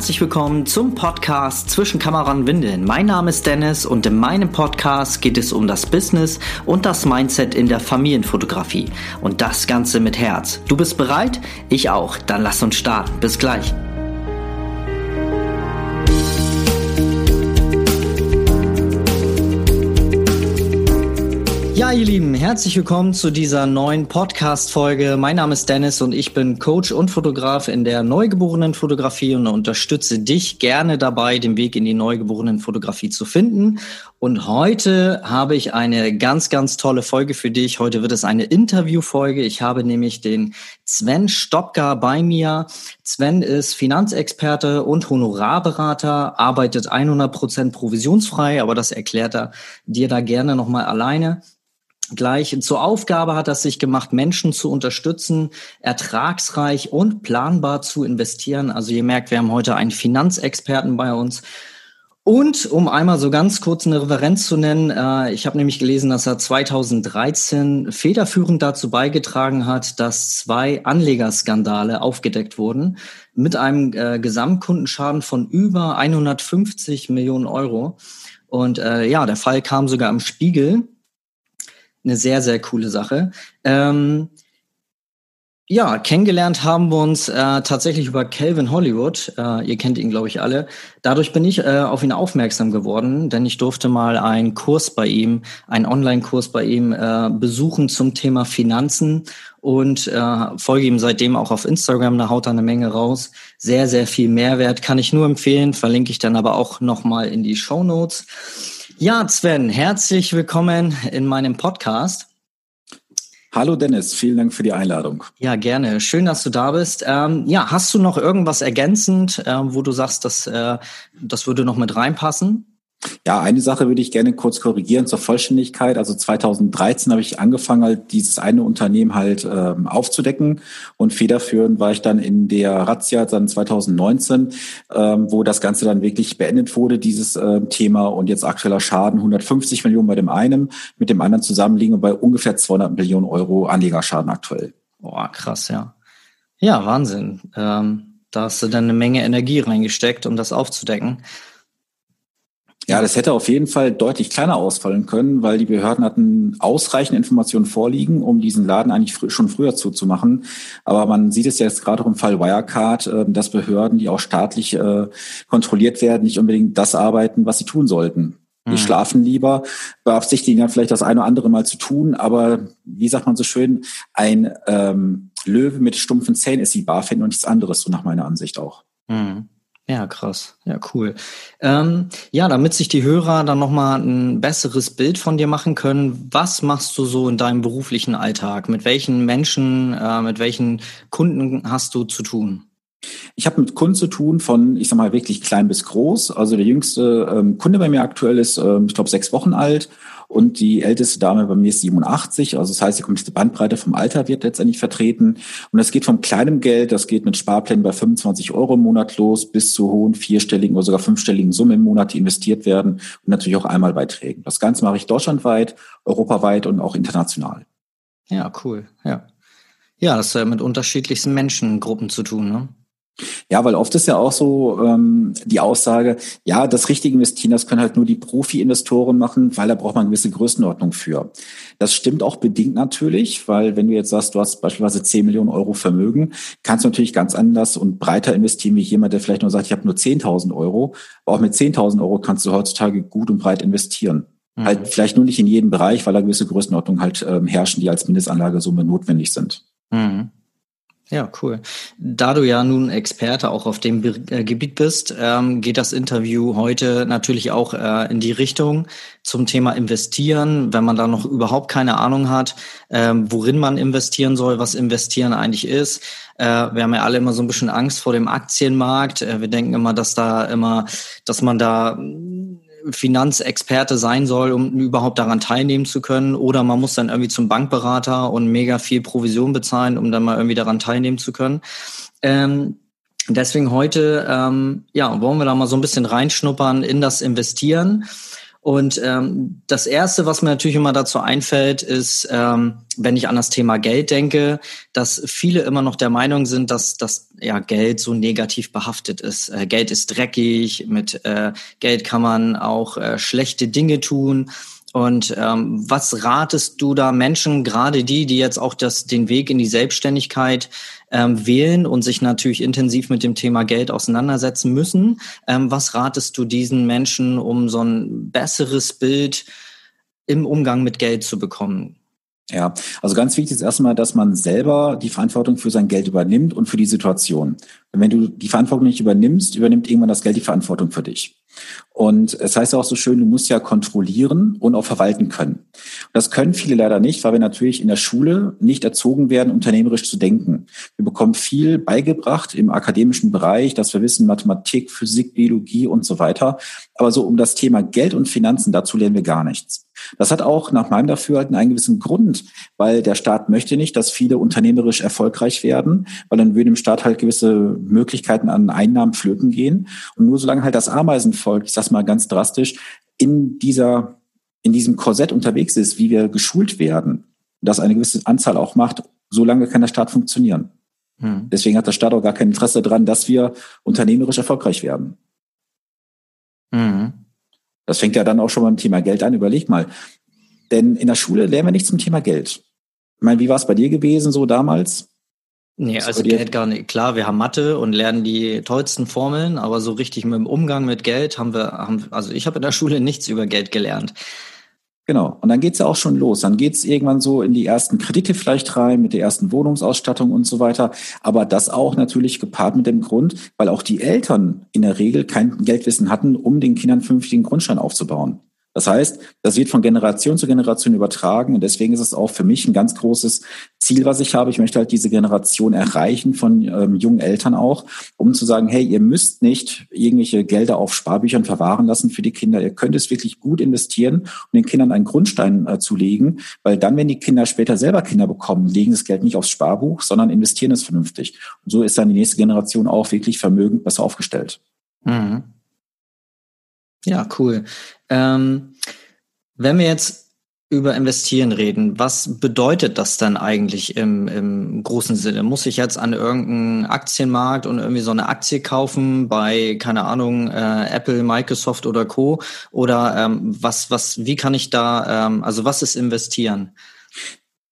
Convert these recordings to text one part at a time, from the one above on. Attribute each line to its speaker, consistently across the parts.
Speaker 1: herzlich willkommen zum Podcast Zwischen Kamera und Windeln. Mein Name ist Dennis und in meinem Podcast geht es um das Business und das Mindset in der Familienfotografie. Und das Ganze mit Herz. Du bist bereit? Ich auch. Dann lass uns starten. Bis gleich. Ja, ihr Lieben, herzlich willkommen zu dieser neuen Podcast-Folge. Mein Name ist Dennis und ich bin Coach und Fotograf in der neugeborenen Fotografie und unterstütze dich gerne dabei, den Weg in die neugeborenen Fotografie zu finden. Und heute habe ich eine ganz, ganz tolle Folge für dich. Heute wird es eine Interviewfolge. Ich habe nämlich den Sven Stopka bei mir. Sven ist Finanzexperte und Honorarberater, arbeitet 100 Prozent provisionsfrei, aber das erklärt er dir da gerne nochmal alleine gleich zur Aufgabe hat es sich gemacht, Menschen zu unterstützen, ertragsreich und planbar zu investieren. Also ihr merkt, wir haben heute einen Finanzexperten bei uns. Und um einmal so ganz kurz eine Referenz zu nennen, äh, ich habe nämlich gelesen, dass er 2013 federführend dazu beigetragen hat, dass zwei Anlegerskandale aufgedeckt wurden mit einem äh, Gesamtkundenschaden von über 150 Millionen Euro. Und äh, ja, der Fall kam sogar im Spiegel eine sehr, sehr coole Sache. Ähm, ja, kennengelernt haben wir uns äh, tatsächlich über Calvin Hollywood. Äh, ihr kennt ihn, glaube ich, alle. Dadurch bin ich äh, auf ihn aufmerksam geworden, denn ich durfte mal einen Kurs bei ihm, einen Online-Kurs bei ihm äh, besuchen zum Thema Finanzen und äh, folge ihm seitdem auch auf Instagram. Da haut er eine Menge raus. Sehr, sehr viel Mehrwert kann ich nur empfehlen. Verlinke ich dann aber auch nochmal in die Show Notes. Ja, Sven, herzlich willkommen in meinem Podcast.
Speaker 2: Hallo Dennis, vielen Dank für die Einladung.
Speaker 1: Ja, gerne. Schön, dass du da bist. Ähm, ja, hast du noch irgendwas ergänzend, äh, wo du sagst, dass, äh, das würde noch mit reinpassen?
Speaker 2: Ja, eine Sache würde ich gerne kurz korrigieren zur Vollständigkeit. Also 2013 habe ich angefangen, halt dieses eine Unternehmen halt ähm, aufzudecken und federführend war ich dann in der Razzia dann 2019, ähm, wo das Ganze dann wirklich beendet wurde, dieses äh, Thema und jetzt aktueller Schaden 150 Millionen bei dem einen, mit dem anderen zusammen liegen bei ungefähr 200 Millionen Euro Anlegerschaden aktuell.
Speaker 1: Boah, krass, ja. Ja, Wahnsinn. Ähm, da hast du dann eine Menge Energie reingesteckt, um das aufzudecken.
Speaker 2: Ja, das hätte auf jeden Fall deutlich kleiner ausfallen können, weil die Behörden hatten ausreichend Informationen vorliegen, um diesen Laden eigentlich fr schon früher zuzumachen. Aber man sieht es ja jetzt gerade auch im Fall Wirecard, äh, dass Behörden, die auch staatlich äh, kontrolliert werden, nicht unbedingt das arbeiten, was sie tun sollten. Die mhm. schlafen lieber, beabsichtigen dann vielleicht das eine oder andere mal zu tun, aber wie sagt man so schön, ein ähm, Löwe mit stumpfen Zähnen ist die BaFin und nichts anderes, so nach meiner Ansicht auch.
Speaker 1: Mhm. Ja, krass. Ja, cool. Ähm, ja, damit sich die Hörer dann nochmal ein besseres Bild von dir machen können, was machst du so in deinem beruflichen Alltag? Mit welchen Menschen, äh, mit welchen Kunden hast du zu tun?
Speaker 2: Ich habe mit Kunden zu tun von, ich sag mal, wirklich klein bis groß. Also der jüngste ähm, Kunde bei mir aktuell ist, ähm, ich glaube, sechs Wochen alt und die älteste Dame bei mir ist 87. Also das heißt, die komplette Bandbreite vom Alter wird letztendlich vertreten. Und das geht von kleinem Geld, das geht mit Sparplänen bei 25 Euro im Monat los, bis zu hohen vierstelligen oder sogar fünfstelligen Summen im Monat, die investiert werden und natürlich auch Einmalbeiträgen. Das Ganze mache ich deutschlandweit, europaweit und auch international.
Speaker 1: Ja, cool. Ja. Ja, das hat mit unterschiedlichsten Menschengruppen zu tun, ne?
Speaker 2: Ja, weil oft ist ja auch so ähm, die Aussage, ja, das richtige Investieren, das können halt nur die Profi-Investoren machen, weil da braucht man eine gewisse Größenordnung für. Das stimmt auch bedingt natürlich, weil wenn du jetzt sagst, du hast beispielsweise 10 Millionen Euro Vermögen, kannst du natürlich ganz anders und breiter investieren wie jemand, der vielleicht nur sagt, ich habe nur 10.000 Euro. Aber auch mit 10.000 Euro kannst du heutzutage gut und breit investieren. Mhm. Halt vielleicht nur nicht in jedem Bereich, weil da gewisse Größenordnungen halt ähm, herrschen, die als Mindestanlagesumme notwendig sind. Mhm.
Speaker 1: Ja, cool. Da du ja nun Experte auch auf dem äh, Gebiet bist, ähm, geht das Interview heute natürlich auch äh, in die Richtung zum Thema Investieren, wenn man da noch überhaupt keine Ahnung hat, ähm, worin man investieren soll, was Investieren eigentlich ist. Äh, wir haben ja alle immer so ein bisschen Angst vor dem Aktienmarkt. Äh, wir denken immer, dass da immer, dass man da Finanzexperte sein soll, um überhaupt daran teilnehmen zu können. Oder man muss dann irgendwie zum Bankberater und mega viel Provision bezahlen, um dann mal irgendwie daran teilnehmen zu können. Ähm, Deswegen heute, ähm, ja, wollen wir da mal so ein bisschen reinschnuppern in das Investieren. Und ähm, das Erste, was mir natürlich immer dazu einfällt, ist, ähm, wenn ich an das Thema Geld denke, dass viele immer noch der Meinung sind, dass das ja Geld so negativ behaftet ist. Äh, Geld ist dreckig, mit äh, Geld kann man auch äh, schlechte Dinge tun. Und ähm, was ratest du da Menschen, gerade die, die jetzt auch das, den Weg in die Selbstständigkeit ähm, wählen und sich natürlich intensiv mit dem Thema Geld auseinandersetzen müssen? Ähm, was ratest du diesen Menschen, um so ein besseres Bild im Umgang mit Geld zu bekommen?
Speaker 2: Ja, also ganz wichtig ist erstmal, dass man selber die Verantwortung für sein Geld übernimmt und für die Situation. Und wenn du die Verantwortung nicht übernimmst, übernimmt irgendwann das Geld die Verantwortung für dich. Und es heißt auch so schön, du musst ja kontrollieren und auch verwalten können. Und das können viele leider nicht, weil wir natürlich in der Schule nicht erzogen werden, unternehmerisch zu denken. Wir bekommen viel beigebracht im akademischen Bereich, dass wir wissen, Mathematik, Physik, Biologie und so weiter. Aber so um das Thema Geld und Finanzen, dazu lernen wir gar nichts. Das hat auch nach meinem Dafürhalten einen gewissen Grund, weil der Staat möchte nicht, dass viele unternehmerisch erfolgreich werden, weil dann würden im Staat halt gewisse Möglichkeiten an Einnahmen flöten gehen. Und nur solange halt das Ameisenvolk, ich sag's mal ganz drastisch, in dieser, in diesem Korsett unterwegs ist, wie wir geschult werden, das eine gewisse Anzahl auch macht, solange kann der Staat funktionieren. Hm. Deswegen hat der Staat auch gar kein Interesse daran, dass wir unternehmerisch erfolgreich werden. Hm. Das fängt ja dann auch schon beim Thema Geld an. Überleg mal. Denn in der Schule lernen wir nicht zum Thema Geld. Ich meine, wie war es bei dir gewesen so damals?
Speaker 1: Nee, also Geld gar nicht. Klar, wir haben Mathe und lernen die tollsten Formeln, aber so richtig mit dem Umgang mit Geld haben wir, haben, also ich habe in der Schule nichts über Geld gelernt.
Speaker 2: Genau. Und dann geht's ja auch schon los. Dann geht's irgendwann so in die ersten Kredite vielleicht rein, mit der ersten Wohnungsausstattung und so weiter. Aber das auch natürlich gepaart mit dem Grund, weil auch die Eltern in der Regel kein Geldwissen hatten, um den Kindern vernünftigen Grundstein aufzubauen. Das heißt, das wird von Generation zu Generation übertragen und deswegen ist es auch für mich ein ganz großes Ziel, was ich habe. Ich möchte halt diese Generation erreichen von ähm, jungen Eltern auch, um zu sagen, hey, ihr müsst nicht irgendwelche Gelder auf Sparbüchern verwahren lassen für die Kinder. Ihr könnt es wirklich gut investieren und den Kindern einen Grundstein äh, zu legen, weil dann, wenn die Kinder später selber Kinder bekommen, legen das Geld nicht aufs Sparbuch, sondern investieren es vernünftig. Und so ist dann die nächste Generation auch wirklich vermögend besser aufgestellt. Mhm.
Speaker 1: Ja, cool. Ähm, wenn wir jetzt über Investieren reden, was bedeutet das dann eigentlich im, im großen Sinne? Muss ich jetzt an irgendeinen Aktienmarkt und irgendwie so eine Aktie kaufen bei, keine Ahnung, äh, Apple, Microsoft oder Co. Oder ähm, was, was, wie kann ich da, ähm, also was ist investieren?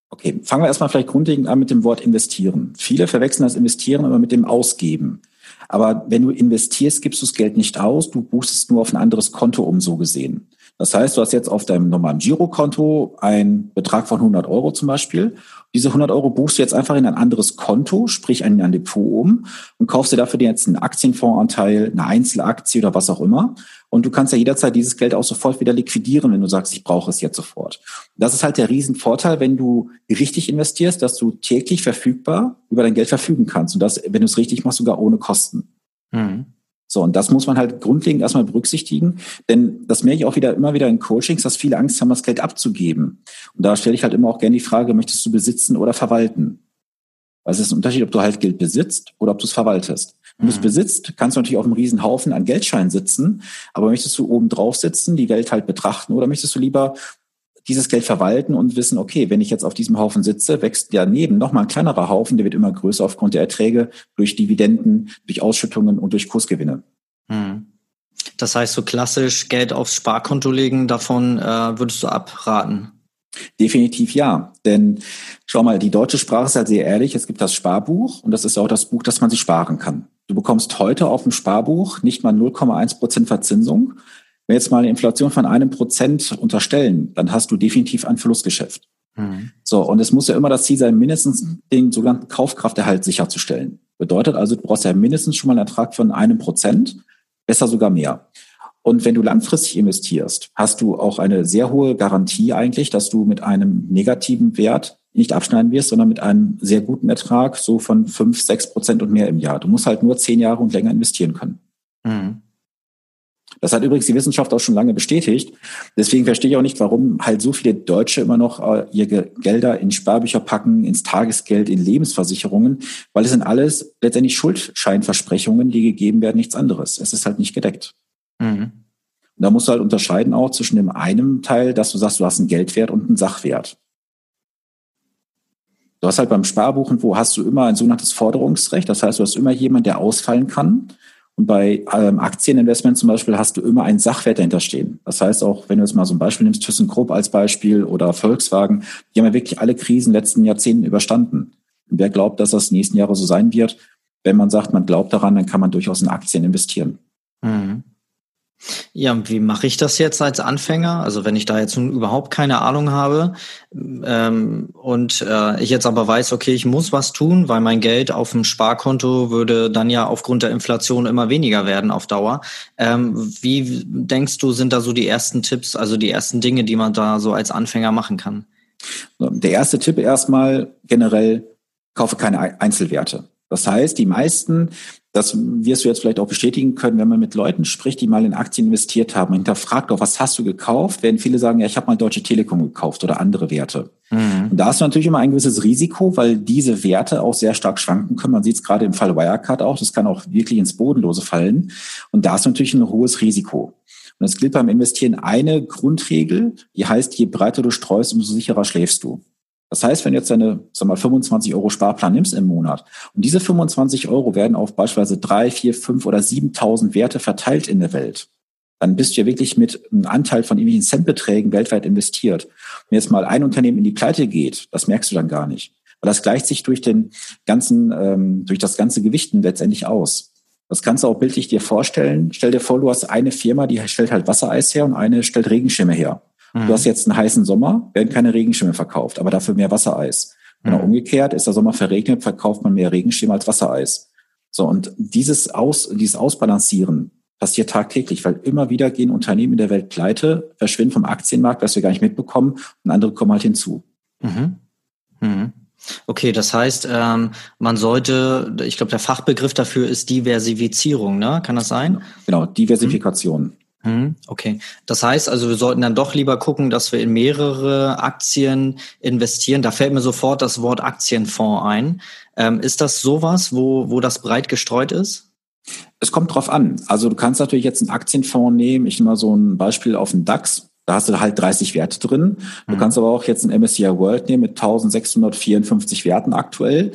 Speaker 2: Okay, fangen wir erstmal vielleicht grundlegend an mit dem Wort investieren. Viele verwechseln das Investieren aber mit dem Ausgeben. Aber wenn du investierst, gibst du das Geld nicht aus, du buchst es nur auf ein anderes Konto um, so gesehen. Das heißt, du hast jetzt auf deinem normalen Girokonto einen Betrag von 100 Euro zum Beispiel. Diese 100 Euro buchst du jetzt einfach in ein anderes Konto, sprich ein, ein Depot um und kaufst dir dafür jetzt einen Aktienfondsanteil, eine Einzelaktie oder was auch immer. Und du kannst ja jederzeit dieses Geld auch sofort wieder liquidieren, wenn du sagst, ich brauche es jetzt sofort. Das ist halt der Riesenvorteil, wenn du richtig investierst, dass du täglich verfügbar über dein Geld verfügen kannst. Und das, wenn du es richtig machst, sogar ohne Kosten. Mhm. So, und das muss man halt grundlegend erstmal berücksichtigen, denn das merke ich auch wieder immer wieder in Coachings, dass viele Angst haben, das Geld abzugeben. Und da stelle ich halt immer auch gerne die Frage, möchtest du besitzen oder verwalten? Weil es ist ein Unterschied, ob du halt Geld besitzt oder ob du es verwaltest. Wenn du es mhm. besitzt, kannst du natürlich auf einem riesen Haufen an Geldscheinen sitzen, aber möchtest du oben drauf sitzen, die Welt halt betrachten oder möchtest du lieber dieses Geld verwalten und wissen, okay, wenn ich jetzt auf diesem Haufen sitze, wächst daneben nochmal ein kleinerer Haufen, der wird immer größer aufgrund der Erträge durch Dividenden, durch Ausschüttungen und durch Kursgewinne. Hm.
Speaker 1: Das heißt, so klassisch Geld aufs Sparkonto legen, davon äh, würdest du abraten?
Speaker 2: Definitiv ja. Denn schau mal, die deutsche Sprache ist halt sehr ehrlich. Es gibt das Sparbuch und das ist auch das Buch, das man sich sparen kann. Du bekommst heute auf dem Sparbuch nicht mal 0,1 Prozent Verzinsung, wir jetzt mal eine Inflation von einem Prozent unterstellen, dann hast du definitiv ein Verlustgeschäft. Mhm. So, und es muss ja immer das Ziel sein, mindestens den sogenannten Kaufkrafterhalt sicherzustellen. Bedeutet also, du brauchst ja mindestens schon mal einen Ertrag von einem Prozent, besser sogar mehr. Und wenn du langfristig investierst, hast du auch eine sehr hohe Garantie eigentlich, dass du mit einem negativen Wert nicht abschneiden wirst, sondern mit einem sehr guten Ertrag, so von fünf, sechs Prozent und mehr im Jahr. Du musst halt nur zehn Jahre und länger investieren können. Mhm. Das hat übrigens die Wissenschaft auch schon lange bestätigt. Deswegen verstehe ich auch nicht, warum halt so viele Deutsche immer noch äh, ihre Gelder in Sparbücher packen, ins Tagesgeld, in Lebensversicherungen, weil es sind alles letztendlich Schuldscheinversprechungen, die gegeben werden, nichts anderes. Es ist halt nicht gedeckt. Mhm. da musst du halt unterscheiden auch zwischen dem einen Teil, dass du sagst, du hast einen Geldwert und einen Sachwert. Du hast halt beim Sparbuchen, wo hast du immer ein sogenanntes Forderungsrecht. Das heißt, du hast immer jemand, der ausfallen kann. Und bei ähm, Aktieninvestment zum Beispiel hast du immer einen Sachwert dahinter stehen. Das heißt auch, wenn du jetzt mal so ein Beispiel nimmst, ThyssenKrupp als Beispiel oder Volkswagen, die haben ja wirklich alle Krisen letzten Jahrzehnten überstanden. Und wer glaubt, dass das nächsten Jahre so sein wird, wenn man sagt, man glaubt daran, dann kann man durchaus in Aktien investieren. Mhm.
Speaker 1: Ja, wie mache ich das jetzt als Anfänger? Also wenn ich da jetzt nun überhaupt keine Ahnung habe ähm, und äh, ich jetzt aber weiß, okay, ich muss was tun, weil mein Geld auf dem Sparkonto würde dann ja aufgrund der Inflation immer weniger werden auf Dauer. Ähm, wie denkst du, sind da so die ersten Tipps, also die ersten Dinge, die man da so als Anfänger machen kann?
Speaker 2: Der erste Tipp erstmal generell, kaufe keine Einzelwerte. Das heißt, die meisten das wirst du jetzt vielleicht auch bestätigen können, wenn man mit Leuten spricht, die mal in Aktien investiert haben, hinterfragt auch, was hast du gekauft, werden viele sagen, ja, ich habe mal Deutsche Telekom gekauft oder andere Werte. Mhm. Und da du natürlich immer ein gewisses Risiko, weil diese Werte auch sehr stark schwanken können. Man sieht es gerade im Fall Wirecard auch, das kann auch wirklich ins Bodenlose fallen. Und da ist natürlich ein hohes Risiko. Und es gilt beim Investieren eine Grundregel, die heißt, je breiter du streust, umso sicherer schläfst du. Das heißt, wenn du jetzt deine, sag mal, 25 Euro Sparplan nimmst im Monat und diese 25 Euro werden auf beispielsweise drei, vier, fünf oder 7.000 Werte verteilt in der Welt, dann bist du ja wirklich mit einem Anteil von irgendwelchen Centbeträgen weltweit investiert. Wenn jetzt mal ein Unternehmen in die Pleite geht, das merkst du dann gar nicht. Weil das gleicht sich durch den ganzen, ähm, durch das ganze Gewichten letztendlich aus. Das kannst du auch bildlich dir vorstellen. Stell dir vor, du hast eine Firma, die stellt halt Wassereis her und eine stellt Regenschirme her. Mhm. Du hast jetzt einen heißen Sommer, werden keine Regenschirme verkauft, aber dafür mehr Wassereis. Genau mhm. umgekehrt ist der Sommer verregnet, verkauft man mehr Regenschirme als Wassereis. So, und dieses Aus, dieses Ausbalancieren passiert tagtäglich, weil immer wieder gehen Unternehmen in der Welt pleite, verschwinden vom Aktienmarkt, was wir gar nicht mitbekommen, und andere kommen halt hinzu. Mhm.
Speaker 1: Mhm. Okay, das heißt, ähm, man sollte, ich glaube, der Fachbegriff dafür ist Diversifizierung, ne? Kann das sein?
Speaker 2: Genau, Diversifikation.
Speaker 1: Mhm, okay. Das heißt also, wir sollten dann doch lieber gucken, dass wir in mehrere Aktien investieren. Da fällt mir sofort das Wort Aktienfonds ein. Ähm, ist das sowas, wo, wo das breit gestreut ist?
Speaker 2: Es kommt drauf an. Also du kannst natürlich jetzt einen Aktienfonds nehmen. Ich nehme mal so ein Beispiel auf den DAX. Da hast du halt 30 Werte drin. Du mhm. kannst aber auch jetzt einen MSCI World nehmen mit 1654 Werten aktuell.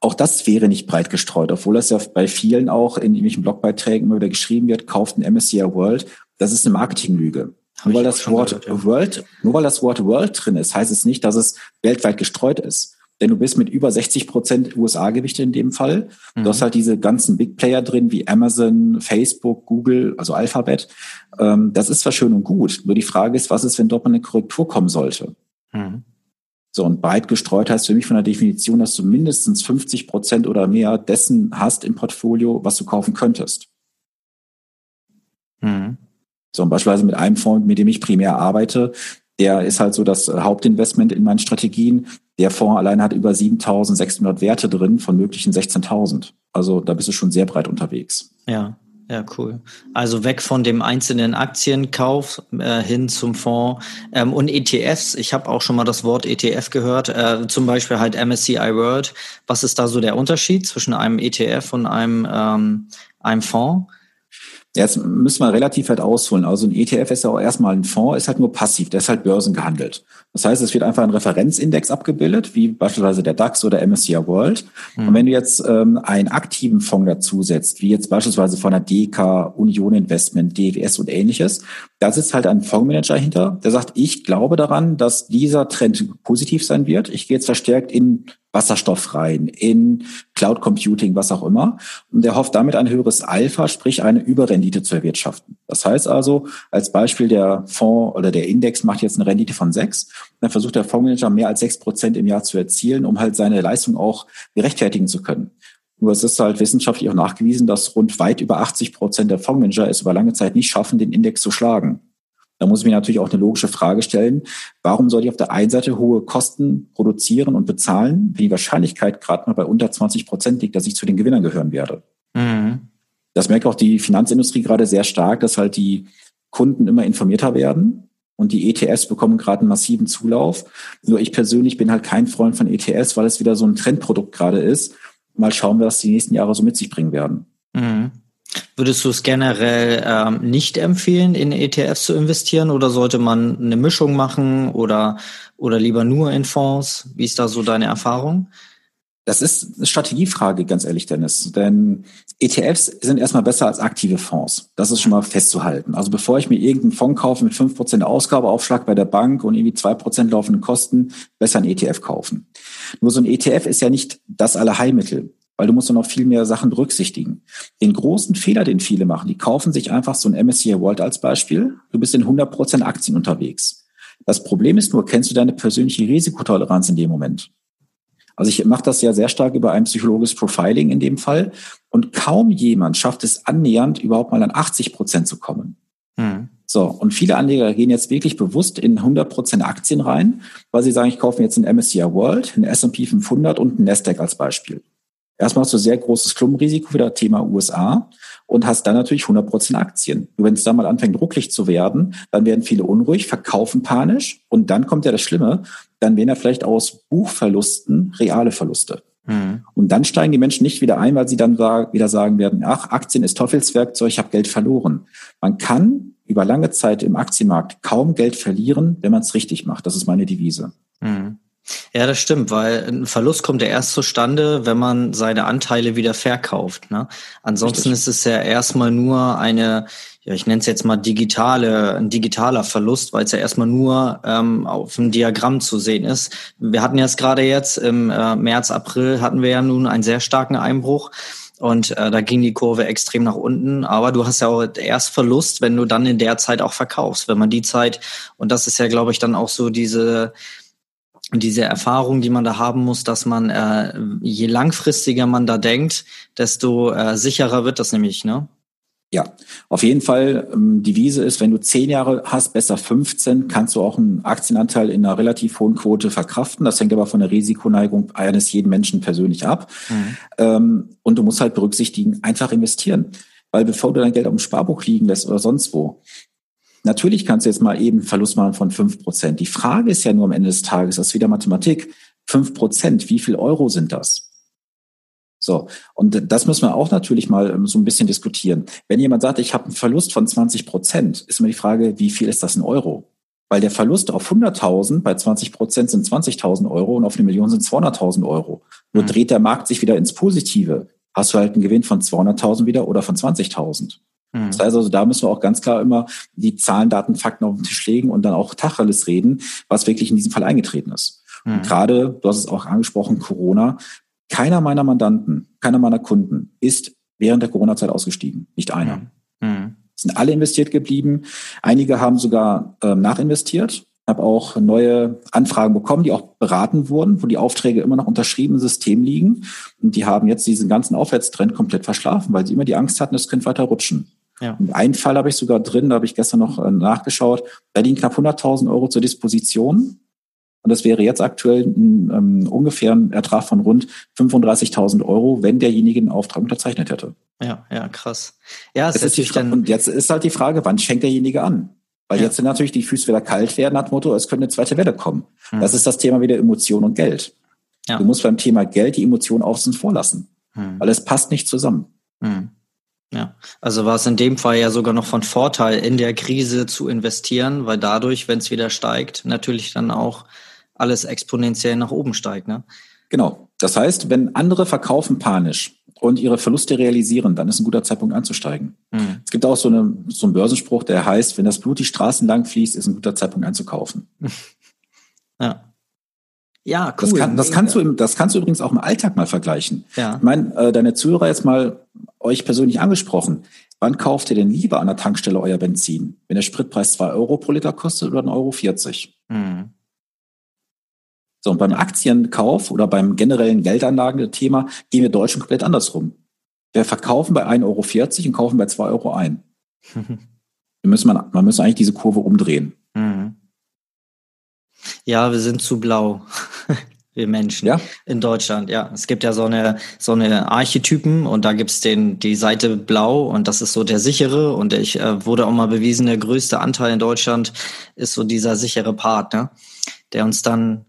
Speaker 2: Auch das wäre nicht breit gestreut, obwohl das ja bei vielen auch in irgendwelchen Blogbeiträgen immer wieder geschrieben wird, kauft ein MSCI World. Das ist eine Marketinglüge. Nur weil das Wort gehört, ja. World, nur weil das Wort World drin ist, heißt es nicht, dass es weltweit gestreut ist. Denn du bist mit über 60 Prozent USA-Gewichte in dem Fall. Mhm. Du hast halt diese ganzen Big Player drin, wie Amazon, Facebook, Google, also Alphabet. Ähm, das ist zwar schön und gut. Nur die Frage ist, was ist, wenn dort mal eine Korrektur kommen sollte? Mhm. So, und breit gestreut heißt für mich von der Definition, dass du mindestens 50 Prozent oder mehr dessen hast im Portfolio, was du kaufen könntest. Mhm. So, und beispielsweise mit einem Fonds, mit dem ich primär arbeite, der ist halt so das Hauptinvestment in meinen Strategien. Der Fonds allein hat über 7600 Werte drin von möglichen 16.000. Also da bist du schon sehr breit unterwegs.
Speaker 1: Ja. Ja, cool. Also weg von dem einzelnen Aktienkauf äh, hin zum Fonds ähm, und ETFs. Ich habe auch schon mal das Wort ETF gehört, äh, zum Beispiel halt MSCI World. Was ist da so der Unterschied zwischen einem ETF und einem, ähm, einem Fonds?
Speaker 2: Jetzt müssen wir relativ weit ausholen. Also ein ETF ist ja auch erstmal ein Fonds, ist halt nur passiv, der ist halt börsengehandelt. Das heißt, es wird einfach ein Referenzindex abgebildet, wie beispielsweise der DAX oder MSCI World. Mhm. Und wenn du jetzt ähm, einen aktiven Fonds dazusetzt, wie jetzt beispielsweise von der DK, Union Investment, DWS und ähnliches, da sitzt halt ein Fondsmanager hinter, der sagt, ich glaube daran, dass dieser Trend positiv sein wird. Ich gehe jetzt verstärkt in Wasserstoff rein, in Cloud Computing, was auch immer. Und der hofft damit ein höheres Alpha, sprich eine Überrendite zu erwirtschaften. Das heißt also, als Beispiel der Fonds oder der Index macht jetzt eine Rendite von sechs. Dann versucht der Fondsmanager mehr als sechs Prozent im Jahr zu erzielen, um halt seine Leistung auch gerechtfertigen zu können. Nur es ist halt wissenschaftlich auch nachgewiesen, dass rund weit über 80 Prozent der Fondsmanager es über lange Zeit nicht schaffen, den Index zu schlagen. Da muss ich mir natürlich auch eine logische Frage stellen. Warum soll ich auf der einen Seite hohe Kosten produzieren und bezahlen, wenn die Wahrscheinlichkeit gerade mal bei unter 20 Prozent liegt, dass ich zu den Gewinnern gehören werde? Mhm. Das merkt auch die Finanzindustrie gerade sehr stark, dass halt die Kunden immer informierter werden und die ETFs bekommen gerade einen massiven Zulauf. Nur ich persönlich bin halt kein Freund von ETFs, weil es wieder so ein Trendprodukt gerade ist. Mal schauen, was die nächsten Jahre so mit sich bringen werden. Mhm.
Speaker 1: Würdest du es generell ähm, nicht empfehlen, in ETFs zu investieren oder sollte man eine Mischung machen oder, oder lieber nur in Fonds? Wie ist da so deine Erfahrung?
Speaker 2: Das ist eine Strategiefrage, ganz ehrlich, Dennis. Denn ETFs sind erstmal besser als aktive Fonds. Das ist schon mal festzuhalten. Also bevor ich mir irgendeinen Fonds kaufe mit fünf Prozent Ausgabeaufschlag bei der Bank und irgendwie zwei Prozent laufende Kosten, besser einen ETF kaufen. Nur so ein ETF ist ja nicht das Allerheilmittel weil du musst dann noch viel mehr Sachen berücksichtigen. Den großen Fehler, den viele machen, die kaufen sich einfach so ein MSCI World als Beispiel. Du bist in 100% Aktien unterwegs. Das Problem ist nur, kennst du deine persönliche Risikotoleranz in dem Moment? Also ich mache das ja sehr stark über ein psychologisches Profiling in dem Fall. Und kaum jemand schafft es annähernd, überhaupt mal an 80 Prozent zu kommen. Mhm. So, und viele Anleger gehen jetzt wirklich bewusst in 100 Prozent Aktien rein, weil sie sagen, ich kaufe mir jetzt einen MSCI World, einen S&P 500 und einen Nasdaq als Beispiel. Erstmal hast du sehr großes Klumpenrisiko, wieder Thema USA, und hast dann natürlich 100 Prozent Aktien. Und wenn es dann mal anfängt, rucklig zu werden, dann werden viele unruhig, verkaufen panisch. Und dann kommt ja das Schlimme, dann werden ja vielleicht aus Buchverlusten reale Verluste. Mhm. Und dann steigen die Menschen nicht wieder ein, weil sie dann wieder sagen werden, ach, Aktien ist Teufelswerkzeug, ich habe Geld verloren. Man kann über lange Zeit im Aktienmarkt kaum Geld verlieren, wenn man es richtig macht. Das ist meine Devise. Mhm.
Speaker 1: Ja, das stimmt, weil ein Verlust kommt ja erst zustande, wenn man seine Anteile wieder verkauft. Ne? Ansonsten Richtig. ist es ja erstmal nur eine, ja, ich nenne es jetzt mal digitale, ein digitaler Verlust, weil es ja erstmal nur ähm, auf dem Diagramm zu sehen ist. Wir hatten jetzt gerade jetzt im äh, März, April hatten wir ja nun einen sehr starken Einbruch. Und äh, da ging die Kurve extrem nach unten. Aber du hast ja auch erst Verlust, wenn du dann in der Zeit auch verkaufst. Wenn man die Zeit, und das ist ja, glaube ich, dann auch so diese, diese Erfahrung, die man da haben muss, dass man, äh, je langfristiger man da denkt, desto äh, sicherer wird das nämlich, ne?
Speaker 2: Ja, auf jeden Fall. Ähm, die Wiese ist, wenn du zehn Jahre hast, besser 15, kannst du auch einen Aktienanteil in einer relativ hohen Quote verkraften. Das hängt aber von der Risikoneigung eines jeden Menschen persönlich ab. Mhm. Ähm, und du musst halt berücksichtigen, einfach investieren. Weil bevor du dein Geld auf dem Sparbuch liegen lässt oder sonst wo, Natürlich kannst du jetzt mal eben Verlust machen von fünf Prozent. Die Frage ist ja nur am Ende des Tages, das ist wieder Mathematik, fünf Prozent, wie viel Euro sind das? So, und das müssen wir auch natürlich mal ähm, so ein bisschen diskutieren. Wenn jemand sagt, ich habe einen Verlust von 20 Prozent, ist immer die Frage, wie viel ist das in Euro? Weil der Verlust auf 100.000 bei 20 Prozent sind 20.000 Euro und auf eine Million sind 200.000 Euro. Nur mhm. dreht der Markt sich wieder ins Positive. Hast du halt einen Gewinn von 200.000 wieder oder von 20.000. Das heißt also, da müssen wir auch ganz klar immer die Zahlen, Daten, Fakten auf den Tisch legen und dann auch Tacheles reden, was wirklich in diesem Fall eingetreten ist. Mhm. Und gerade, du hast es auch angesprochen, Corona. Keiner meiner Mandanten, keiner meiner Kunden ist während der Corona-Zeit ausgestiegen. Nicht einer. Mhm. Sind alle investiert geblieben. Einige haben sogar äh, nachinvestiert. habe auch neue Anfragen bekommen, die auch beraten wurden, wo die Aufträge immer noch unterschrieben im System liegen. Und die haben jetzt diesen ganzen Aufwärtstrend komplett verschlafen, weil sie immer die Angst hatten, es könnte weiter rutschen. Ja. Einen Fall habe ich sogar drin, da habe ich gestern noch äh, nachgeschaut. Da liegen knapp 100.000 Euro zur Disposition. Und das wäre jetzt aktuell ein, ähm, ungefähr ein Ertrag von rund 35.000 Euro, wenn derjenige einen Auftrag unterzeichnet hätte.
Speaker 1: Ja, ja, krass. Ja,
Speaker 2: es ist natürlich dann und jetzt ist halt die Frage, wann schenkt derjenige an? Weil ja. jetzt sind natürlich die Füße wieder kalt werden, nach Motto, es könnte eine zweite Welle kommen. Hm. Das ist das Thema wieder Emotion und Geld. Ja. Du musst beim Thema Geld die Emotion außen vor lassen, hm. weil es passt nicht zusammen. Hm.
Speaker 1: Ja, also war es in dem Fall ja sogar noch von Vorteil, in der Krise zu investieren, weil dadurch, wenn es wieder steigt, natürlich dann auch alles exponentiell nach oben steigt. Ne?
Speaker 2: Genau. Das heißt, wenn andere verkaufen panisch und ihre Verluste realisieren, dann ist ein guter Zeitpunkt einzusteigen. Mhm. Es gibt auch so, eine, so einen Börsenspruch, der heißt, wenn das Blut die Straßen lang fließt, ist ein guter Zeitpunkt einzukaufen.
Speaker 1: Ja. Ja, cool.
Speaker 2: Das, kann, das, kannst du, das kannst du übrigens auch im Alltag mal vergleichen. Ja. Ich meine, äh, deine Zuhörer jetzt mal euch persönlich angesprochen. Wann kauft ihr denn lieber an der Tankstelle euer Benzin? Wenn der Spritpreis zwei Euro pro Liter kostet oder 1,40 Euro? 40? Mhm. So, und beim Aktienkauf oder beim generellen Geldanlagen-Thema gehen wir Deutschen komplett andersrum. Wir verkaufen bei 1,40 Euro und kaufen bei 2 Euro ein. wir müssen man, man müssen eigentlich diese Kurve umdrehen. Mhm.
Speaker 1: Ja, wir sind zu blau. wir Menschen ja? in Deutschland. Ja, es gibt ja so eine so eine Archetypen und da gibt's den die Seite blau und das ist so der sichere und ich äh, wurde auch mal bewiesen, der größte Anteil in Deutschland ist so dieser sichere Part, ne? der uns dann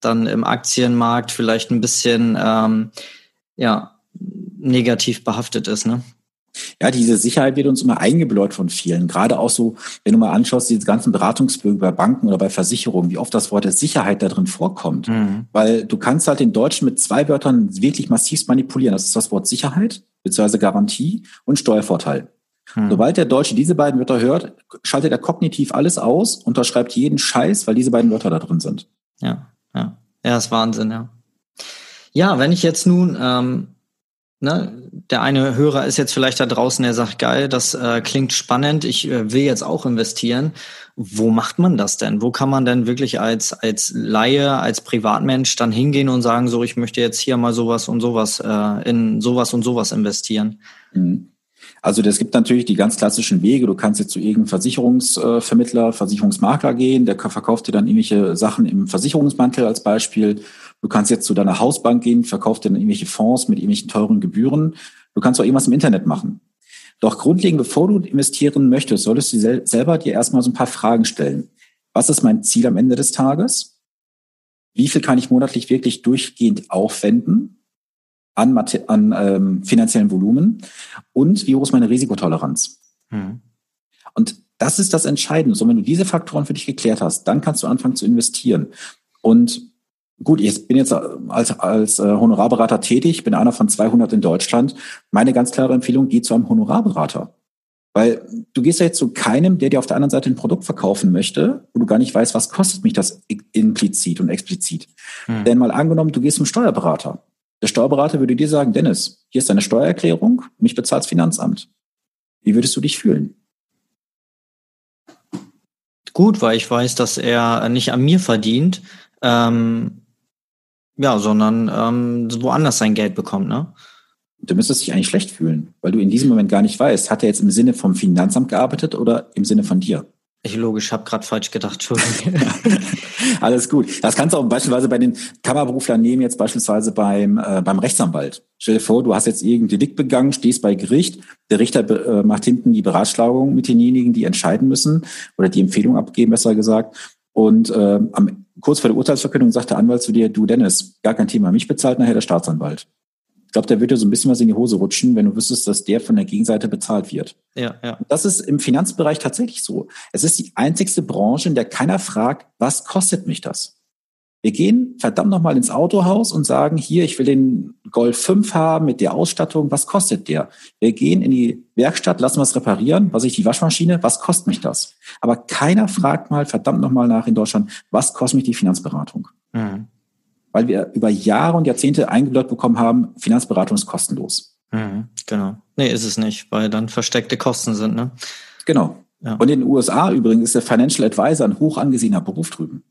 Speaker 1: dann im Aktienmarkt vielleicht ein bisschen ähm, ja negativ behaftet ist, ne?
Speaker 2: Ja, diese Sicherheit wird uns immer eingebläut von vielen. Gerade auch so, wenn du mal anschaust, diese ganzen Beratungsbögen bei Banken oder bei Versicherungen, wie oft das Wort der Sicherheit da drin vorkommt. Mhm. Weil du kannst halt den Deutschen mit zwei Wörtern wirklich massiv manipulieren. Das ist das Wort Sicherheit, beziehungsweise Garantie und Steuervorteil. Mhm. Sobald der Deutsche diese beiden Wörter hört, schaltet er kognitiv alles aus, unterschreibt jeden Scheiß, weil diese beiden Wörter da drin sind.
Speaker 1: Ja, ja. Ja, ist Wahnsinn, ja. Ja, wenn ich jetzt nun ähm, ne, der eine Hörer ist jetzt vielleicht da draußen, der sagt, geil, das äh, klingt spannend, ich äh, will jetzt auch investieren. Wo macht man das denn? Wo kann man denn wirklich als, als Laie, als Privatmensch dann hingehen und sagen, so, ich möchte jetzt hier mal sowas und sowas, äh, in sowas und sowas investieren?
Speaker 2: Mhm. Also es gibt natürlich die ganz klassischen Wege. Du kannst jetzt zu irgendeinem Versicherungsvermittler, Versicherungsmakler gehen, der verkauft dir dann irgendwelche Sachen im Versicherungsmantel als Beispiel. Du kannst jetzt zu deiner Hausbank gehen, verkauft dir dann irgendwelche Fonds mit irgendwelchen teuren Gebühren. Du kannst auch irgendwas im Internet machen. Doch grundlegend, bevor du investieren möchtest, solltest du sel selber dir erstmal so ein paar Fragen stellen. Was ist mein Ziel am Ende des Tages? Wie viel kann ich monatlich wirklich durchgehend aufwenden an, an ähm, finanziellen Volumen? Und wie hoch ist meine Risikotoleranz? Hm. Und das ist das Entscheidende. So, wenn du diese Faktoren für dich geklärt hast, dann kannst du anfangen zu investieren. Und Gut, ich bin jetzt als, als äh, Honorarberater tätig, bin einer von 200 in Deutschland. Meine ganz klare Empfehlung, geh zu einem Honorarberater. Weil du gehst ja jetzt zu keinem, der dir auf der anderen Seite ein Produkt verkaufen möchte, wo du gar nicht weißt, was kostet mich das implizit und explizit. Hm. Denn mal angenommen, du gehst zum Steuerberater. Der Steuerberater würde dir sagen, Dennis, hier ist deine Steuererklärung, mich bezahlt das Finanzamt. Wie würdest du dich fühlen?
Speaker 1: Gut, weil ich weiß, dass er nicht an mir verdient, ähm, ja, sondern ähm, woanders sein Geld bekommt, ne?
Speaker 2: Du müsstest dich eigentlich schlecht fühlen, weil du in diesem Moment gar nicht weißt, hat er jetzt im Sinne vom Finanzamt gearbeitet oder im Sinne von dir?
Speaker 1: Ich logisch, habe gerade falsch gedacht, Entschuldigung.
Speaker 2: Alles gut. Das kannst du auch beispielsweise bei den Kammerberuflern nehmen, jetzt beispielsweise beim, äh, beim Rechtsanwalt. Stell dir vor, du hast jetzt irgendein Delikt begangen, stehst bei Gericht, der Richter äh, macht hinten die Beratschlagung mit denjenigen, die entscheiden müssen oder die Empfehlung abgeben, besser gesagt. Und äh, am kurz vor der Urteilsverkündung sagt der Anwalt zu dir, du Dennis, gar kein Thema, mich bezahlt nachher der Staatsanwalt. Ich glaube, der würde so ein bisschen was in die Hose rutschen, wenn du wüsstest, dass der von der Gegenseite bezahlt wird.
Speaker 1: Ja, ja.
Speaker 2: Das ist im Finanzbereich tatsächlich so. Es ist die einzigste Branche, in der keiner fragt, was kostet mich das? Wir gehen verdammt nochmal ins Autohaus und sagen, hier, ich will den Golf 5 haben mit der Ausstattung, was kostet der? Wir gehen in die Werkstatt, lassen was reparieren, was ich die Waschmaschine, was kostet mich das? Aber keiner fragt mal verdammt nochmal nach in Deutschland, was kostet mich die Finanzberatung? Mhm. Weil wir über Jahre und Jahrzehnte eingebläut bekommen haben, Finanzberatung ist kostenlos.
Speaker 1: Mhm, genau. Nee, ist es nicht, weil dann versteckte Kosten sind, ne?
Speaker 2: Genau. Ja. Und in den USA übrigens ist der Financial Advisor ein hoch angesehener Beruf drüben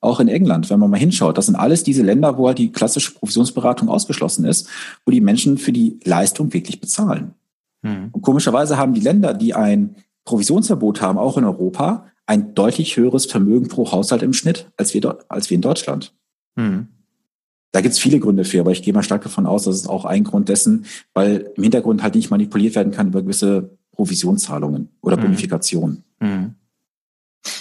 Speaker 2: auch in England, wenn man mal hinschaut. Das sind alles diese Länder, wo halt die klassische Provisionsberatung ausgeschlossen ist, wo die Menschen für die Leistung wirklich bezahlen. Mhm. Und komischerweise haben die Länder, die ein Provisionsverbot haben, auch in Europa, ein deutlich höheres Vermögen pro Haushalt im Schnitt als wir, als wir in Deutschland. Mhm. Da gibt's viele Gründe für, aber ich gehe mal stark davon aus, dass es auch ein Grund dessen, weil im Hintergrund halt nicht manipuliert werden kann über gewisse Provisionszahlungen oder hm. Bonifikationen. Mhm.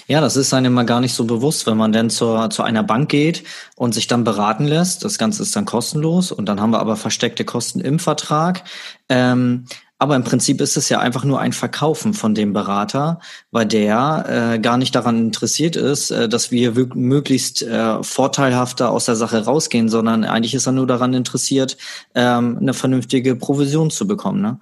Speaker 1: Ja, das ist einem immer gar nicht so bewusst, wenn man dann zur, zu einer Bank geht und sich dann beraten lässt. Das Ganze ist dann kostenlos und dann haben wir aber versteckte Kosten im Vertrag. Ähm, aber im Prinzip ist es ja einfach nur ein Verkaufen von dem Berater, weil der äh, gar nicht daran interessiert ist, äh, dass wir möglichst äh, vorteilhafter aus der Sache rausgehen, sondern eigentlich ist er nur daran interessiert, ähm, eine vernünftige Provision zu bekommen. Ne?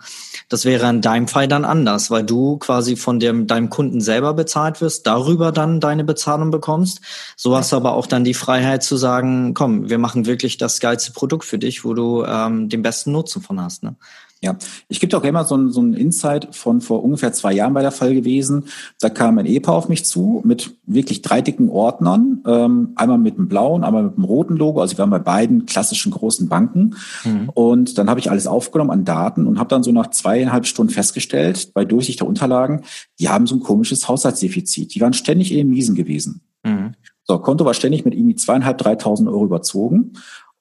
Speaker 1: Das wäre in deinem Fall dann anders, weil du quasi von dem, deinem Kunden selber bezahlt wirst, darüber dann deine Bezahlung bekommst. So hast du aber auch dann die Freiheit zu sagen, komm, wir machen wirklich das geilste Produkt für dich, wo du ähm, den besten Nutzen von hast. Ne?
Speaker 2: Ja, ich gebe auch immer so ein, so ein Insight von vor ungefähr zwei Jahren bei der Fall gewesen. Da kam ein Ehepaar auf mich zu mit wirklich drei dicken Ordnern, ähm, einmal mit dem blauen, einmal mit dem roten Logo. Also wir waren bei beiden klassischen großen Banken. Mhm. Und dann habe ich alles aufgenommen an Daten und habe dann so nach zweieinhalb Stunden festgestellt, bei Durchsicht der Unterlagen, die haben so ein komisches Haushaltsdefizit. Die waren ständig in den Miesen gewesen. Mhm. So, Konto war ständig mit irgendwie zweieinhalb, dreitausend Euro überzogen.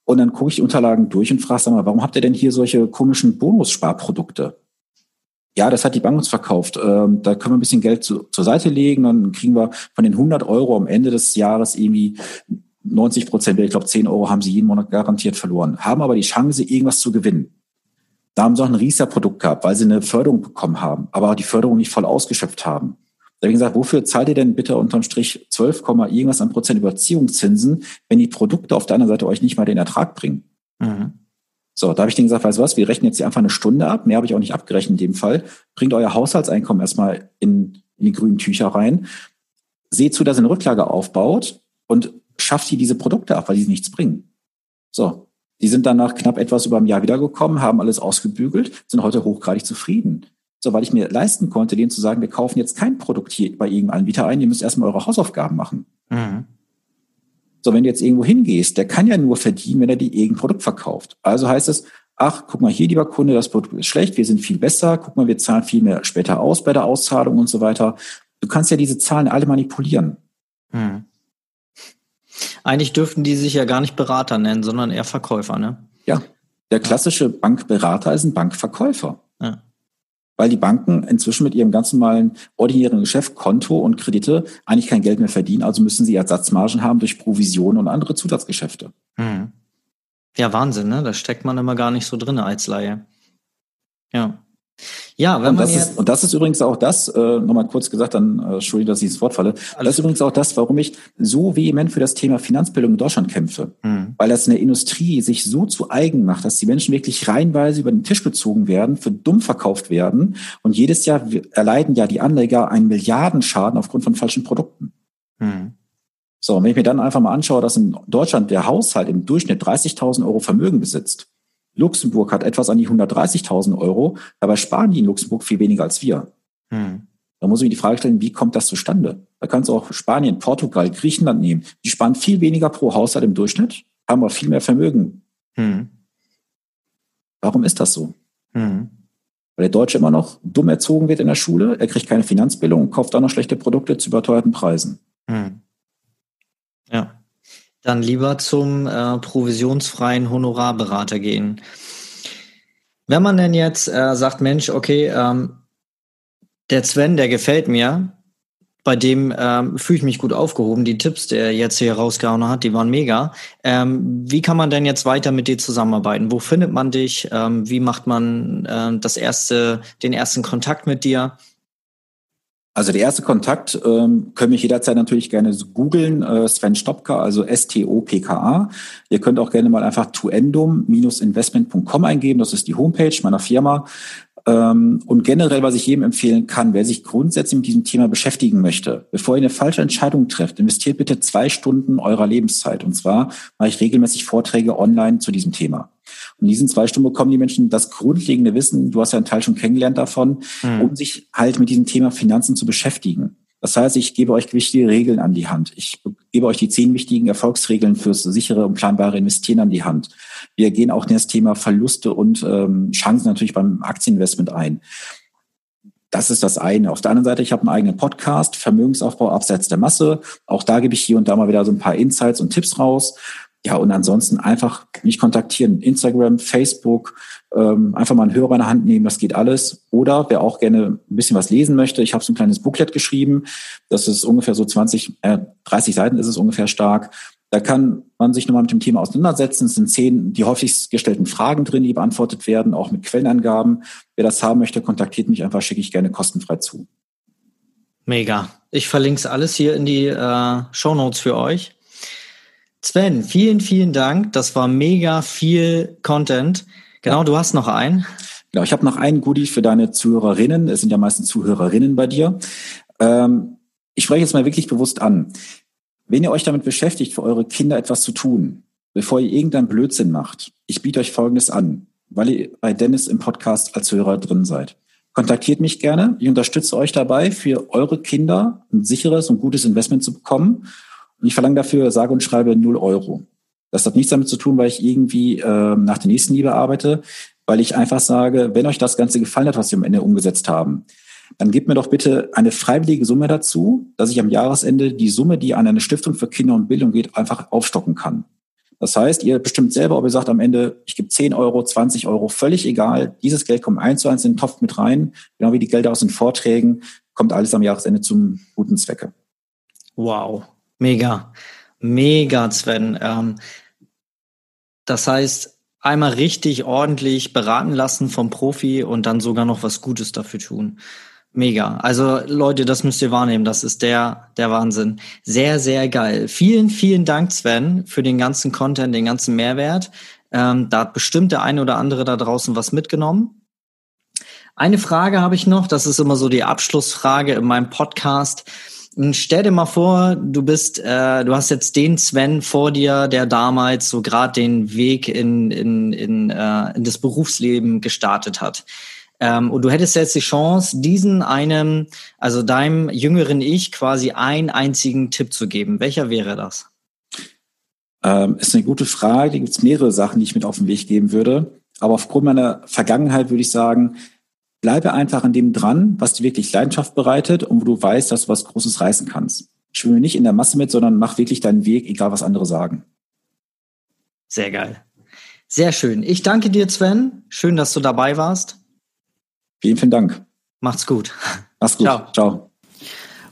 Speaker 2: Und dann gucke ich die Unterlagen durch und frage, sag mal, warum habt ihr denn hier solche komischen Bonussparprodukte? Ja, das hat die Bank uns verkauft. Ähm, da können wir ein bisschen Geld zu, zur Seite legen, dann kriegen wir von den 100 Euro am Ende des Jahres irgendwie 90 Prozent, ich glaube 10 Euro haben sie jeden Monat garantiert verloren, haben aber die Chance, irgendwas zu gewinnen. Da haben sie auch ein Rieser-Produkt gehabt, weil sie eine Förderung bekommen haben, aber die Förderung nicht voll ausgeschöpft haben. Da habe ich gesagt, wofür zahlt ihr denn bitte unterm Strich 12, irgendwas an Prozent Überziehungszinsen, wenn die Produkte auf der anderen Seite euch nicht mal den Ertrag bringen? Mhm. So, da habe ich denen gesagt, weißt du was, wir rechnen jetzt hier einfach eine Stunde ab, mehr habe ich auch nicht abgerechnet in dem Fall. Bringt euer Haushaltseinkommen erstmal in, in die grünen Tücher rein. Seht zu, dass ihr eine Rücklage aufbaut und schafft sie diese Produkte ab, weil die nichts bringen. So, die sind dann nach knapp etwas über einem Jahr wiedergekommen, haben alles ausgebügelt, sind heute hochgradig zufrieden. So, weil ich mir leisten konnte, denen zu sagen, wir kaufen jetzt kein Produkt hier bei irgendeinem Anbieter ein, ihr müsst erstmal eure Hausaufgaben machen. Mhm. So, wenn du jetzt irgendwo hingehst, der kann ja nur verdienen, wenn er dir irgendein Produkt verkauft. Also heißt es, ach, guck mal hier, lieber Kunde, das Produkt ist schlecht, wir sind viel besser, guck mal, wir zahlen viel mehr später aus bei der Auszahlung und so weiter. Du kannst ja diese Zahlen alle manipulieren. Mhm.
Speaker 1: Eigentlich dürften die sich ja gar nicht Berater nennen, sondern eher Verkäufer, ne?
Speaker 2: Ja. Der klassische Bankberater ist ein Bankverkäufer. Ja. Weil die Banken inzwischen mit ihrem ganz normalen ordinären Geschäft, Konto und Kredite eigentlich kein Geld mehr verdienen, also müssen sie Ersatzmargen haben durch Provisionen und andere Zusatzgeschäfte. Hm.
Speaker 1: Ja, Wahnsinn, ne? Da steckt man immer gar nicht so drin als Laie. Ja. Ja, wenn
Speaker 2: und
Speaker 1: man
Speaker 2: das, ist, und das ist übrigens auch das, äh, nochmal kurz gesagt, dann äh, Entschuldigung, dass ich ins Wort falle. Das ist übrigens auch das, warum ich so vehement für das Thema Finanzbildung in Deutschland kämpfe. Mhm. Weil das in der Industrie sich so zu eigen macht, dass die Menschen wirklich reihenweise über den Tisch gezogen werden, für dumm verkauft werden. Und jedes Jahr erleiden ja die Anleger einen Milliardenschaden aufgrund von falschen Produkten. Mhm. So, und wenn ich mir dann einfach mal anschaue, dass in Deutschland der Haushalt im Durchschnitt 30.000 Euro Vermögen besitzt, Luxemburg hat etwas an die 130.000 Euro, dabei sparen die in Luxemburg viel weniger als wir. Hm. Da muss ich mir die Frage stellen, wie kommt das zustande? Da kannst du auch Spanien, Portugal, Griechenland nehmen. Die sparen viel weniger pro Haushalt im Durchschnitt, haben aber viel mehr Vermögen. Hm. Warum ist das so? Hm. Weil der Deutsche immer noch dumm erzogen wird in der Schule, er kriegt keine Finanzbildung und kauft auch noch schlechte Produkte zu überteuerten Preisen. Hm.
Speaker 1: Ja dann lieber zum äh, provisionsfreien Honorarberater gehen. Wenn man denn jetzt äh, sagt, Mensch, okay, ähm, der Sven, der gefällt mir, bei dem ähm, fühle ich mich gut aufgehoben. Die Tipps, die er jetzt hier rausgehauen hat, die waren mega. Ähm, wie kann man denn jetzt weiter mit dir zusammenarbeiten? Wo findet man dich? Ähm, wie macht man äh, das erste, den ersten Kontakt mit dir?
Speaker 2: Also der erste Kontakt ähm, können mich jederzeit natürlich gerne googeln, äh, Sven Stopka, also S-T-O-P-K-A. Ihr könnt auch gerne mal einfach tuendum-investment.com eingeben, das ist die Homepage meiner Firma. Ähm, und generell, was ich jedem empfehlen kann, wer sich grundsätzlich mit diesem Thema beschäftigen möchte, bevor ihr eine falsche Entscheidung trefft, investiert bitte zwei Stunden eurer Lebenszeit. Und zwar mache ich regelmäßig Vorträge online zu diesem Thema. In diesen zwei Stunden bekommen die Menschen das grundlegende Wissen, du hast ja einen Teil schon kennengelernt davon, mhm. um sich halt mit diesem Thema Finanzen zu beschäftigen. Das heißt, ich gebe euch wichtige Regeln an die Hand. Ich gebe euch die zehn wichtigen Erfolgsregeln fürs sichere und planbare Investieren an die Hand. Wir gehen auch in das Thema Verluste und ähm, Chancen natürlich beim Aktieninvestment ein. Das ist das eine. Auf der anderen Seite, ich habe einen eigenen Podcast, Vermögensaufbau abseits der Masse. Auch da gebe ich hier und da mal wieder so ein paar Insights und Tipps raus. Ja, und ansonsten einfach mich kontaktieren. Instagram, Facebook, ähm, einfach mal einen Hörer in der Hand nehmen, das geht alles. Oder wer auch gerne ein bisschen was lesen möchte, ich habe so ein kleines Booklet geschrieben. Das ist ungefähr so 20, äh, 30 Seiten ist es ungefähr stark. Da kann man sich nochmal mit dem Thema auseinandersetzen. Es sind zehn die häufigst gestellten Fragen drin, die beantwortet werden, auch mit Quellenangaben. Wer das haben möchte, kontaktiert mich einfach, schicke ich gerne kostenfrei zu.
Speaker 1: Mega. Ich verlinke es alles hier in die äh, Show Notes für euch. Sven, vielen, vielen Dank. Das war mega viel Content. Genau, ja. du hast noch einen.
Speaker 2: Genau, ich habe noch einen Goodie für deine Zuhörerinnen. Es sind ja meistens Zuhörerinnen bei dir. Ähm, ich spreche jetzt mal wirklich bewusst an. Wenn ihr euch damit beschäftigt, für eure Kinder etwas zu tun, bevor ihr irgendeinen Blödsinn macht, ich biete euch Folgendes an, weil ihr bei Dennis im Podcast als Hörer drin seid. Kontaktiert mich gerne. Ich unterstütze euch dabei, für eure Kinder ein sicheres und gutes Investment zu bekommen und ich verlange dafür, sage und schreibe 0 Euro. Das hat nichts damit zu tun, weil ich irgendwie äh, nach der nächsten Liebe arbeite, weil ich einfach sage, wenn euch das Ganze gefallen hat, was wir am Ende umgesetzt haben, dann gib mir doch bitte eine freiwillige Summe dazu, dass ich am Jahresende die Summe, die an eine Stiftung für Kinder und Bildung geht, einfach aufstocken kann. Das heißt, ihr bestimmt selber, ob ihr sagt am Ende, ich gebe 10 Euro, 20 Euro, völlig egal. Dieses Geld kommt eins zu eins in den Topf mit rein, genau wie die Gelder aus den Vorträgen, kommt alles am Jahresende zum guten Zwecke.
Speaker 1: Wow, mega, mega, Sven. Ähm, das heißt, einmal richtig ordentlich beraten lassen vom Profi und dann sogar noch was Gutes dafür tun. Mega. Also Leute, das müsst ihr wahrnehmen. Das ist der, der Wahnsinn. Sehr, sehr geil. Vielen, vielen Dank, Sven, für den ganzen Content, den ganzen Mehrwert. Ähm, da hat bestimmt der eine oder andere da draußen was mitgenommen. Eine Frage habe ich noch. Das ist immer so die Abschlussfrage in meinem Podcast. Stell dir mal vor, du bist, äh, du hast jetzt den Sven vor dir, der damals so gerade den Weg in, in, in, äh, in das Berufsleben gestartet hat. Ähm, und du hättest jetzt die Chance, diesen einem, also deinem jüngeren Ich quasi einen einzigen Tipp zu geben. Welcher wäre das?
Speaker 2: Ähm, ist eine gute Frage. Da gibt es mehrere Sachen, die ich mit auf den Weg geben würde. Aber aufgrund meiner Vergangenheit würde ich sagen, bleibe einfach an dem dran, was dir wirklich Leidenschaft bereitet und wo du weißt, dass du was Großes reißen kannst. Schwimme nicht in der Masse mit, sondern mach wirklich deinen Weg, egal was andere sagen.
Speaker 1: Sehr geil. Sehr schön. Ich danke dir, Sven. Schön, dass du dabei warst.
Speaker 2: Vielen, vielen Dank.
Speaker 1: Macht's gut.
Speaker 2: Mach's gut. Ciao. Ciao.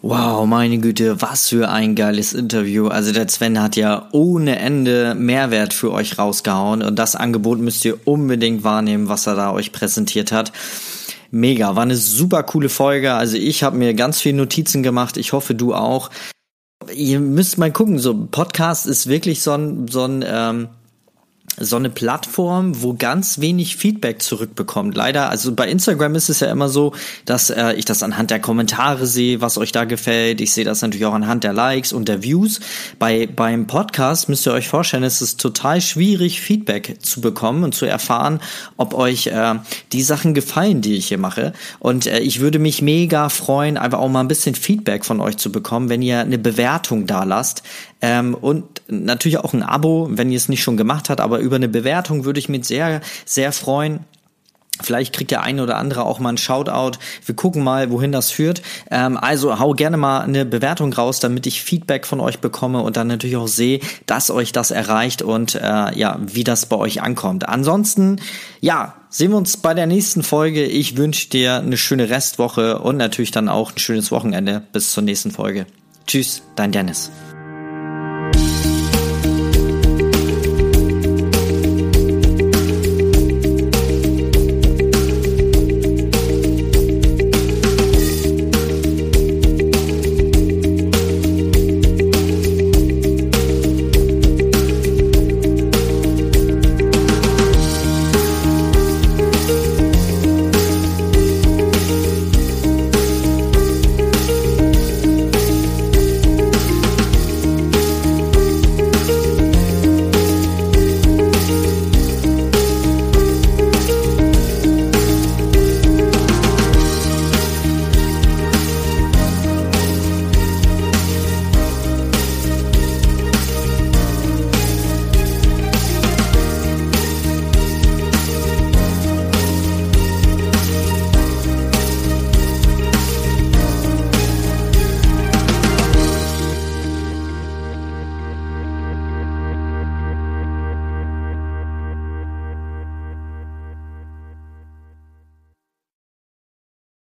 Speaker 1: Wow, meine Güte, was für ein geiles Interview. Also der Sven hat ja ohne Ende Mehrwert für euch rausgehauen und das Angebot müsst ihr unbedingt wahrnehmen, was er da euch präsentiert hat. Mega, war eine super coole Folge. Also ich habe mir ganz viele Notizen gemacht. Ich hoffe, du auch. Ihr müsst mal gucken, so Podcast ist wirklich so ein, so ein ähm, so eine Plattform, wo ganz wenig Feedback zurückbekommt. Leider, also bei Instagram ist es ja immer so, dass äh, ich das anhand der Kommentare sehe, was euch da gefällt. Ich sehe das natürlich auch anhand der Likes und der Views. Bei beim Podcast müsst ihr euch vorstellen, es ist total schwierig, Feedback zu bekommen und zu erfahren, ob euch äh, die Sachen gefallen, die ich hier mache. Und äh, ich würde mich mega freuen, einfach auch mal ein bisschen Feedback von euch zu bekommen, wenn ihr eine Bewertung da lasst. Ähm, und natürlich auch ein Abo, wenn ihr es nicht schon gemacht habt, aber über eine Bewertung würde ich mich sehr, sehr freuen. Vielleicht kriegt der eine oder andere auch mal einen Shoutout. Wir gucken mal, wohin das führt. Ähm, also hau gerne mal eine Bewertung raus, damit ich Feedback von euch bekomme und dann natürlich auch sehe, dass euch das erreicht und äh, ja, wie das bei euch ankommt. Ansonsten, ja, sehen wir uns bei der nächsten Folge. Ich wünsche dir eine schöne Restwoche und natürlich dann auch ein schönes Wochenende. Bis zur nächsten Folge. Tschüss, dein Dennis.